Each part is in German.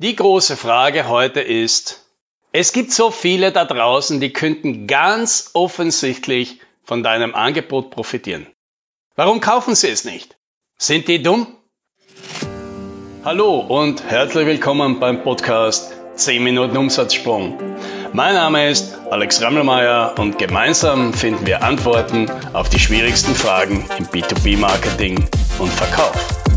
Die große Frage heute ist, es gibt so viele da draußen, die könnten ganz offensichtlich von deinem Angebot profitieren. Warum kaufen sie es nicht? Sind die dumm? Hallo und herzlich willkommen beim Podcast 10 Minuten Umsatzsprung. Mein Name ist Alex Rammelmeier und gemeinsam finden wir Antworten auf die schwierigsten Fragen im B2B-Marketing und Verkauf.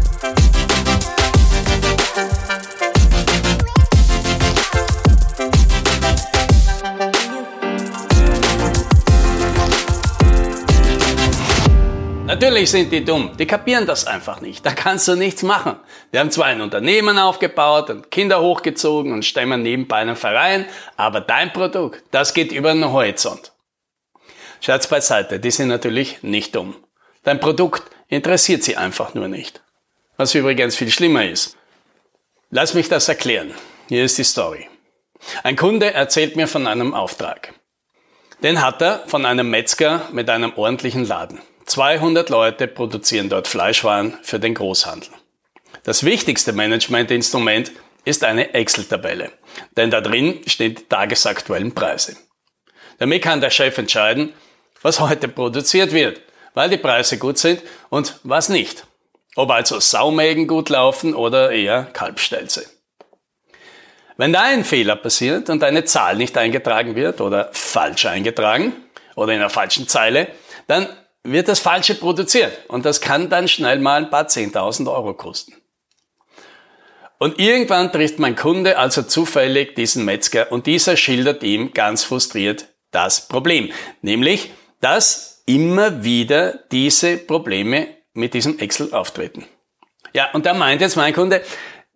Natürlich sind die dumm, die kapieren das einfach nicht. Da kannst du nichts machen. Die haben zwar ein Unternehmen aufgebaut und Kinder hochgezogen und stemmen nebenbei einen Verein, aber dein Produkt, das geht über den Horizont. Scherz beiseite, die sind natürlich nicht dumm. Dein Produkt interessiert sie einfach nur nicht. Was übrigens viel schlimmer ist. Lass mich das erklären. Hier ist die Story. Ein Kunde erzählt mir von einem Auftrag. Den hat er von einem Metzger mit einem ordentlichen Laden. 200 Leute produzieren dort Fleischwaren für den Großhandel. Das wichtigste Managementinstrument ist eine Excel-Tabelle, denn da drin stehen die tagesaktuellen Preise. Damit kann der Chef entscheiden, was heute produziert wird, weil die Preise gut sind und was nicht. Ob also Saumägen gut laufen oder eher Kalbstelze. Wenn da ein Fehler passiert und eine Zahl nicht eingetragen wird oder falsch eingetragen oder in der falschen Zeile, dann wird das Falsche produziert. Und das kann dann schnell mal ein paar 10.000 Euro kosten. Und irgendwann trifft mein Kunde also zufällig diesen Metzger und dieser schildert ihm ganz frustriert das Problem. Nämlich, dass immer wieder diese Probleme mit diesem Excel auftreten. Ja, und da meint jetzt mein Kunde,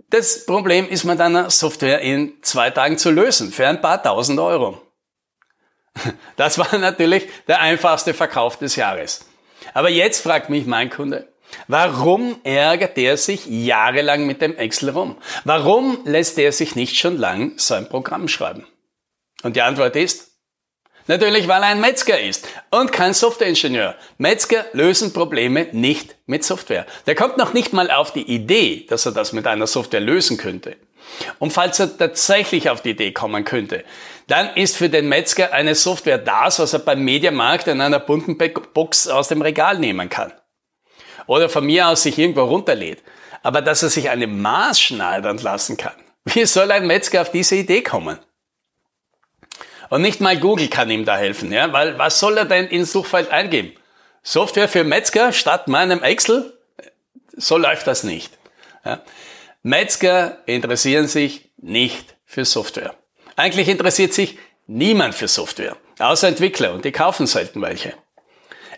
das Problem ist mit einer Software in zwei Tagen zu lösen für ein paar tausend Euro. Das war natürlich der einfachste Verkauf des Jahres. Aber jetzt fragt mich mein Kunde, warum ärgert er sich jahrelang mit dem Excel rum? Warum lässt er sich nicht schon lang sein Programm schreiben? Und die Antwort ist, Natürlich, weil er ein Metzger ist und kein Softwareingenieur. Metzger lösen Probleme nicht mit Software. Der kommt noch nicht mal auf die Idee, dass er das mit einer Software lösen könnte. Und falls er tatsächlich auf die Idee kommen könnte, dann ist für den Metzger eine Software das, was er beim Mediamarkt in einer bunten Box aus dem Regal nehmen kann. Oder von mir aus sich irgendwo runterlädt. Aber dass er sich eine Maß schneidern lassen kann. Wie soll ein Metzger auf diese Idee kommen? Und nicht mal Google kann ihm da helfen, ja, weil was soll er denn ins Suchfeld eingeben? Software für Metzger statt meinem Excel? So läuft das nicht. Ja. Metzger interessieren sich nicht für Software. Eigentlich interessiert sich niemand für Software, außer Entwickler und die kaufen selten welche.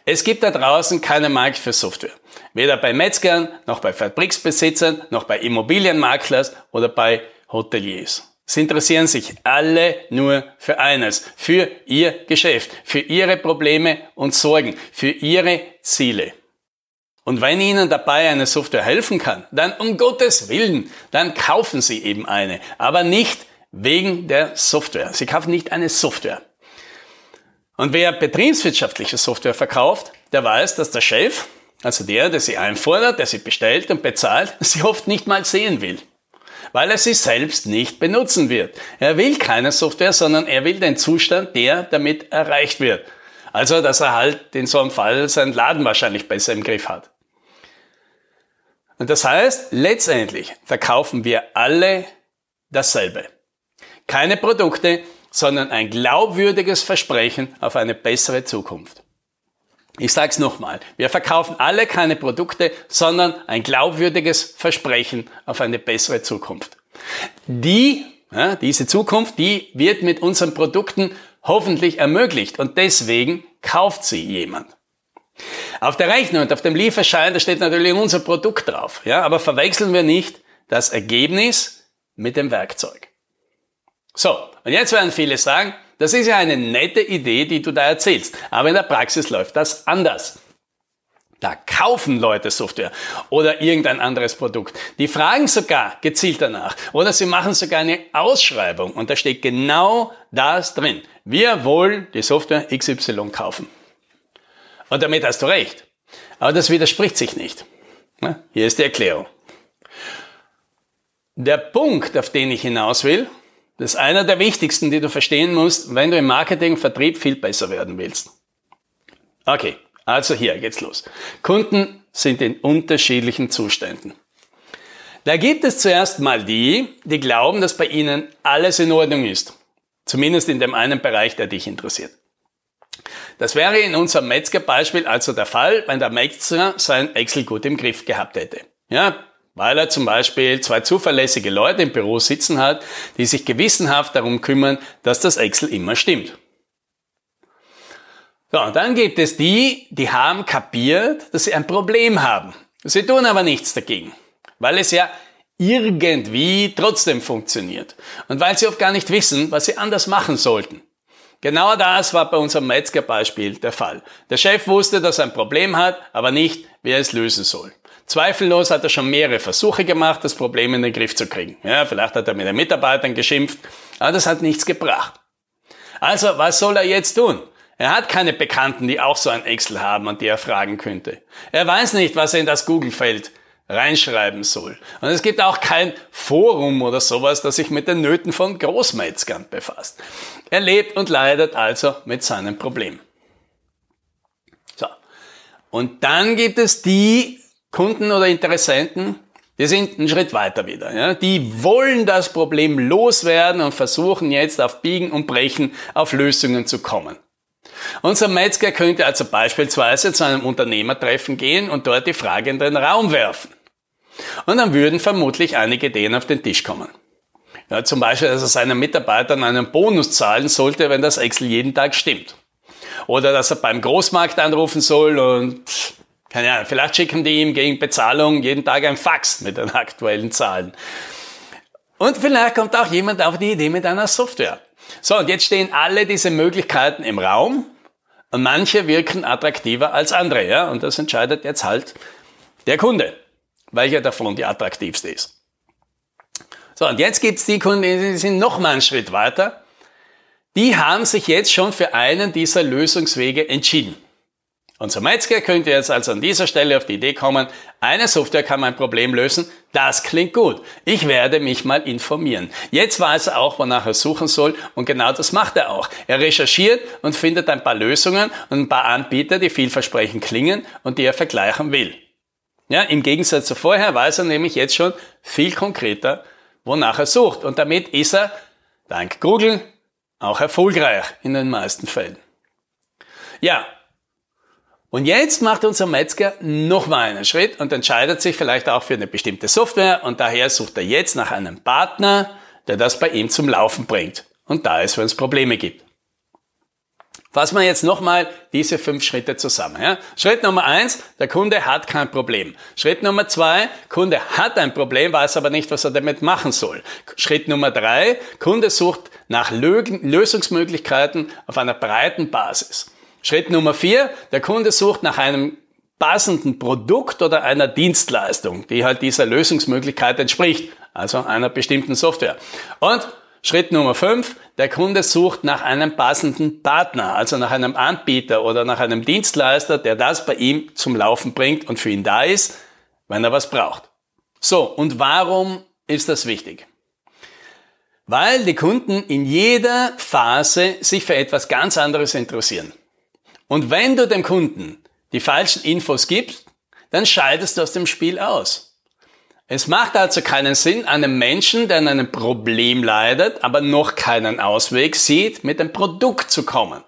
Es gibt da draußen keinen Markt für Software. Weder bei Metzgern, noch bei Fabriksbesitzern, noch bei Immobilienmaklers oder bei Hoteliers. Sie interessieren sich alle nur für eines, für ihr Geschäft, für ihre Probleme und Sorgen, für ihre Ziele. Und wenn Ihnen dabei eine Software helfen kann, dann um Gottes Willen, dann kaufen Sie eben eine, aber nicht wegen der Software. Sie kaufen nicht eine Software. Und wer betriebswirtschaftliche Software verkauft, der weiß, dass der Chef, also der, der sie einfordert, der sie bestellt und bezahlt, sie oft nicht mal sehen will. Weil er sie selbst nicht benutzen wird. Er will keine Software, sondern er will den Zustand, der damit erreicht wird. Also, dass er halt in so einem Fall seinen Laden wahrscheinlich besser im Griff hat. Und das heißt, letztendlich verkaufen wir alle dasselbe. Keine Produkte, sondern ein glaubwürdiges Versprechen auf eine bessere Zukunft. Ich sage es nochmal, wir verkaufen alle keine Produkte, sondern ein glaubwürdiges Versprechen auf eine bessere Zukunft. Die, ja, diese Zukunft, die wird mit unseren Produkten hoffentlich ermöglicht und deswegen kauft sie jemand. Auf der Rechnung und auf dem Lieferschein, da steht natürlich unser Produkt drauf, ja, aber verwechseln wir nicht das Ergebnis mit dem Werkzeug. So, und jetzt werden viele sagen, das ist ja eine nette Idee, die du da erzählst, aber in der Praxis läuft das anders. Da kaufen Leute Software oder irgendein anderes Produkt. Die fragen sogar gezielt danach oder sie machen sogar eine Ausschreibung und da steht genau das drin. Wir wollen die Software XY kaufen. Und damit hast du recht. Aber das widerspricht sich nicht. Hier ist die Erklärung. Der Punkt, auf den ich hinaus will, das ist einer der wichtigsten, die du verstehen musst, wenn du im Marketing, Vertrieb viel besser werden willst. Okay, also hier geht's los. Kunden sind in unterschiedlichen Zuständen. Da gibt es zuerst mal die, die glauben, dass bei ihnen alles in Ordnung ist. Zumindest in dem einen Bereich, der dich interessiert. Das wäre in unserem Metzger-Beispiel also der Fall, wenn der Metzger sein Excel gut im Griff gehabt hätte. Ja, weil er zum Beispiel zwei zuverlässige Leute im Büro sitzen hat, die sich gewissenhaft darum kümmern, dass das Excel immer stimmt. So, und dann gibt es die, die haben kapiert, dass sie ein Problem haben. Sie tun aber nichts dagegen, weil es ja irgendwie trotzdem funktioniert und weil sie oft gar nicht wissen, was sie anders machen sollten. Genau das war bei unserem Metzger-Beispiel der Fall. Der Chef wusste, dass er ein Problem hat, aber nicht, wie er es lösen soll. Zweifellos hat er schon mehrere Versuche gemacht, das Problem in den Griff zu kriegen. Ja, vielleicht hat er mit den Mitarbeitern geschimpft, aber das hat nichts gebracht. Also, was soll er jetzt tun? Er hat keine Bekannten, die auch so ein Excel haben und die er fragen könnte. Er weiß nicht, was er in das Google-Feld reinschreiben soll. Und es gibt auch kein Forum oder sowas, das sich mit den Nöten von Großmetzgern befasst. Er lebt und leidet also mit seinem Problem. So. Und dann gibt es die Kunden oder Interessenten, die sind einen Schritt weiter wieder. Ja? Die wollen das Problem loswerden und versuchen jetzt auf Biegen und Brechen auf Lösungen zu kommen. Unser Metzger könnte also beispielsweise zu einem Unternehmertreffen gehen und dort die Frage in den Raum werfen. Und dann würden vermutlich einige Ideen auf den Tisch kommen. Ja, zum Beispiel, dass er seinen Mitarbeitern einen Bonus zahlen sollte, wenn das Excel jeden Tag stimmt. Oder dass er beim Großmarkt anrufen soll und, keine Ahnung, vielleicht schicken die ihm gegen Bezahlung jeden Tag ein Fax mit den aktuellen Zahlen. Und vielleicht kommt auch jemand auf die Idee mit einer Software. So, und jetzt stehen alle diese Möglichkeiten im Raum und manche wirken attraktiver als andere, ja, und das entscheidet jetzt halt der Kunde, welcher davon die attraktivste ist. So, und jetzt gibt's die Kunden, die sind noch mal einen Schritt weiter. Die haben sich jetzt schon für einen dieser Lösungswege entschieden. Unser Metzger könnte jetzt also an dieser Stelle auf die Idee kommen, eine Software kann mein Problem lösen, das klingt gut. Ich werde mich mal informieren. Jetzt weiß er auch, wonach er suchen soll und genau das macht er auch. Er recherchiert und findet ein paar Lösungen und ein paar Anbieter, die vielversprechend klingen und die er vergleichen will. Ja, im Gegensatz zu vorher weiß er nämlich jetzt schon viel konkreter, wonach er sucht und damit ist er, dank Google, auch erfolgreich in den meisten Fällen. Ja, und jetzt macht unser Metzger nochmal einen Schritt und entscheidet sich vielleicht auch für eine bestimmte Software und daher sucht er jetzt nach einem Partner, der das bei ihm zum Laufen bringt und da ist, wenn es Probleme gibt. Fassen wir jetzt nochmal diese fünf Schritte zusammen. Ja? Schritt Nummer eins, der Kunde hat kein Problem. Schritt Nummer zwei, Kunde hat ein Problem, weiß aber nicht, was er damit machen soll. Schritt Nummer drei, Kunde sucht nach Lösungsmöglichkeiten auf einer breiten Basis. Schritt Nummer vier, der Kunde sucht nach einem passenden Produkt oder einer Dienstleistung, die halt dieser Lösungsmöglichkeit entspricht, also einer bestimmten Software. Und Schritt Nummer fünf, der Kunde sucht nach einem passenden Partner, also nach einem Anbieter oder nach einem Dienstleister, der das bei ihm zum Laufen bringt und für ihn da ist, wenn er was braucht. So, und warum ist das wichtig? Weil die Kunden in jeder Phase sich für etwas ganz anderes interessieren. Und wenn du dem Kunden die falschen Infos gibst, dann scheidest du aus dem Spiel aus. Es macht also keinen Sinn, einem Menschen, der an einem Problem leidet, aber noch keinen Ausweg sieht, mit dem Produkt zu kommen.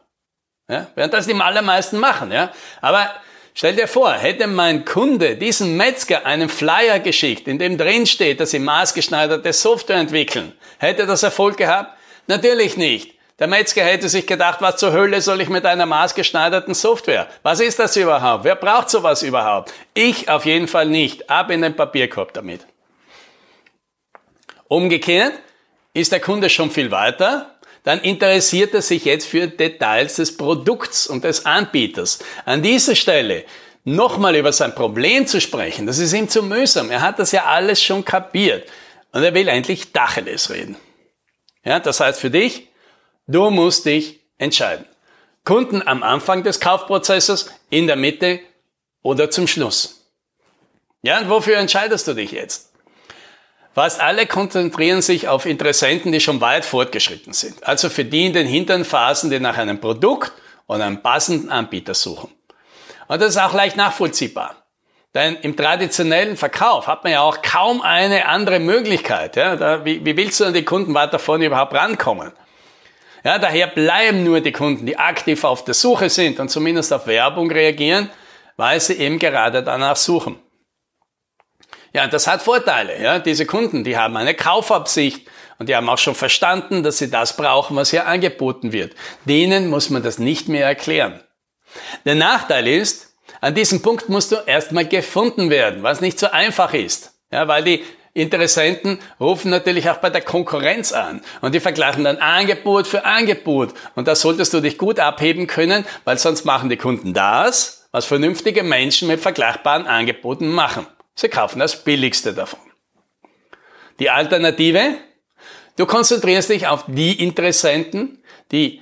Ja, während das die allermeisten machen, ja. Aber stell dir vor, hätte mein Kunde diesen Metzger einen Flyer geschickt, in dem drin steht, dass sie maßgeschneiderte Software entwickeln, hätte das Erfolg gehabt? Natürlich nicht. Der Metzger hätte sich gedacht, was zur Hölle soll ich mit einer maßgeschneiderten Software? Was ist das überhaupt? Wer braucht sowas überhaupt? Ich auf jeden Fall nicht. Ab in den Papierkorb damit. Umgekehrt ist der Kunde schon viel weiter, dann interessiert er sich jetzt für Details des Produkts und des Anbieters. An dieser Stelle nochmal über sein Problem zu sprechen, das ist ihm zu mühsam. Er hat das ja alles schon kapiert und er will endlich Dacheles reden. Ja, das heißt für dich, Du musst dich entscheiden. Kunden am Anfang des Kaufprozesses, in der Mitte oder zum Schluss. Ja, und wofür entscheidest du dich jetzt? Fast alle konzentrieren sich auf Interessenten, die schon weit fortgeschritten sind. Also für die in den hinteren Phasen, die nach einem Produkt oder einem passenden Anbieter suchen. Und das ist auch leicht nachvollziehbar. Denn im traditionellen Verkauf hat man ja auch kaum eine andere Möglichkeit. Ja? Da, wie, wie willst du an die Kunden weiter vorne überhaupt rankommen? Ja, daher bleiben nur die Kunden, die aktiv auf der Suche sind und zumindest auf Werbung reagieren, weil sie eben gerade danach suchen. Ja, das hat Vorteile. Ja? Diese Kunden, die haben eine Kaufabsicht und die haben auch schon verstanden, dass sie das brauchen, was hier angeboten wird. Denen muss man das nicht mehr erklären. Der Nachteil ist, an diesem Punkt musst du erstmal gefunden werden, was nicht so einfach ist. Ja, weil die Interessenten rufen natürlich auch bei der Konkurrenz an und die vergleichen dann Angebot für Angebot. Und da solltest du dich gut abheben können, weil sonst machen die Kunden das, was vernünftige Menschen mit vergleichbaren Angeboten machen. Sie kaufen das billigste davon. Die Alternative? Du konzentrierst dich auf die Interessenten, die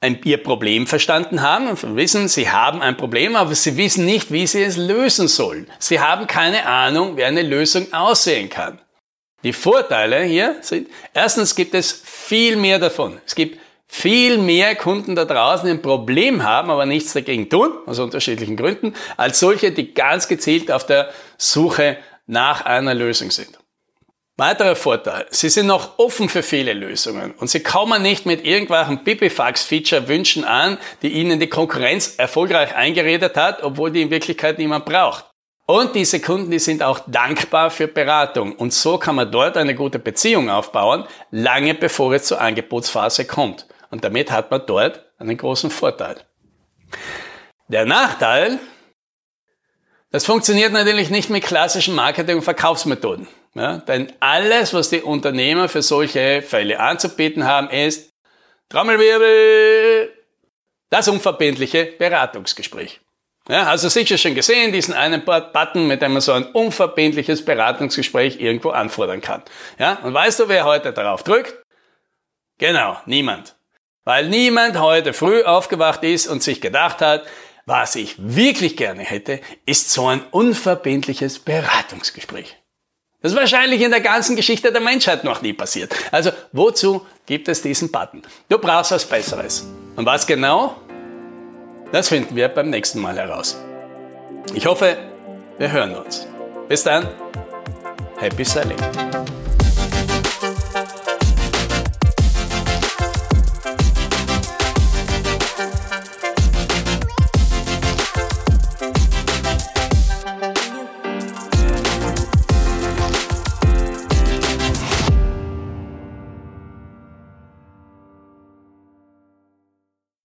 ein, ihr Problem verstanden haben und wissen, sie haben ein Problem, aber sie wissen nicht, wie sie es lösen sollen. Sie haben keine Ahnung, wie eine Lösung aussehen kann. Die Vorteile hier sind, erstens gibt es viel mehr davon. Es gibt viel mehr Kunden da draußen, die ein Problem haben, aber nichts dagegen tun, aus unterschiedlichen Gründen, als solche, die ganz gezielt auf der Suche nach einer Lösung sind. Weiterer Vorteil, Sie sind noch offen für viele Lösungen und Sie kommen nicht mit irgendwelchen Pipifax-Feature-Wünschen an, die Ihnen die Konkurrenz erfolgreich eingeredet hat, obwohl die in Wirklichkeit niemand braucht. Und diese Kunden, die sind auch dankbar für Beratung und so kann man dort eine gute Beziehung aufbauen, lange bevor es zur Angebotsphase kommt. Und damit hat man dort einen großen Vorteil. Der Nachteil, das funktioniert natürlich nicht mit klassischen Marketing- und Verkaufsmethoden. Ja, denn alles, was die Unternehmer für solche Fälle anzubieten haben, ist Trommelwirbel, das unverbindliche Beratungsgespräch. Ja, also sicher schon gesehen, diesen einen Button, mit dem man so ein unverbindliches Beratungsgespräch irgendwo anfordern kann. Ja, und weißt du, wer heute darauf drückt? Genau, niemand. Weil niemand heute früh aufgewacht ist und sich gedacht hat, was ich wirklich gerne hätte, ist so ein unverbindliches Beratungsgespräch. Das ist wahrscheinlich in der ganzen Geschichte der Menschheit noch nie passiert. Also wozu gibt es diesen Button? Du brauchst was Besseres. Und was genau? Das finden wir beim nächsten Mal heraus. Ich hoffe, wir hören uns. Bis dann. Happy Selling.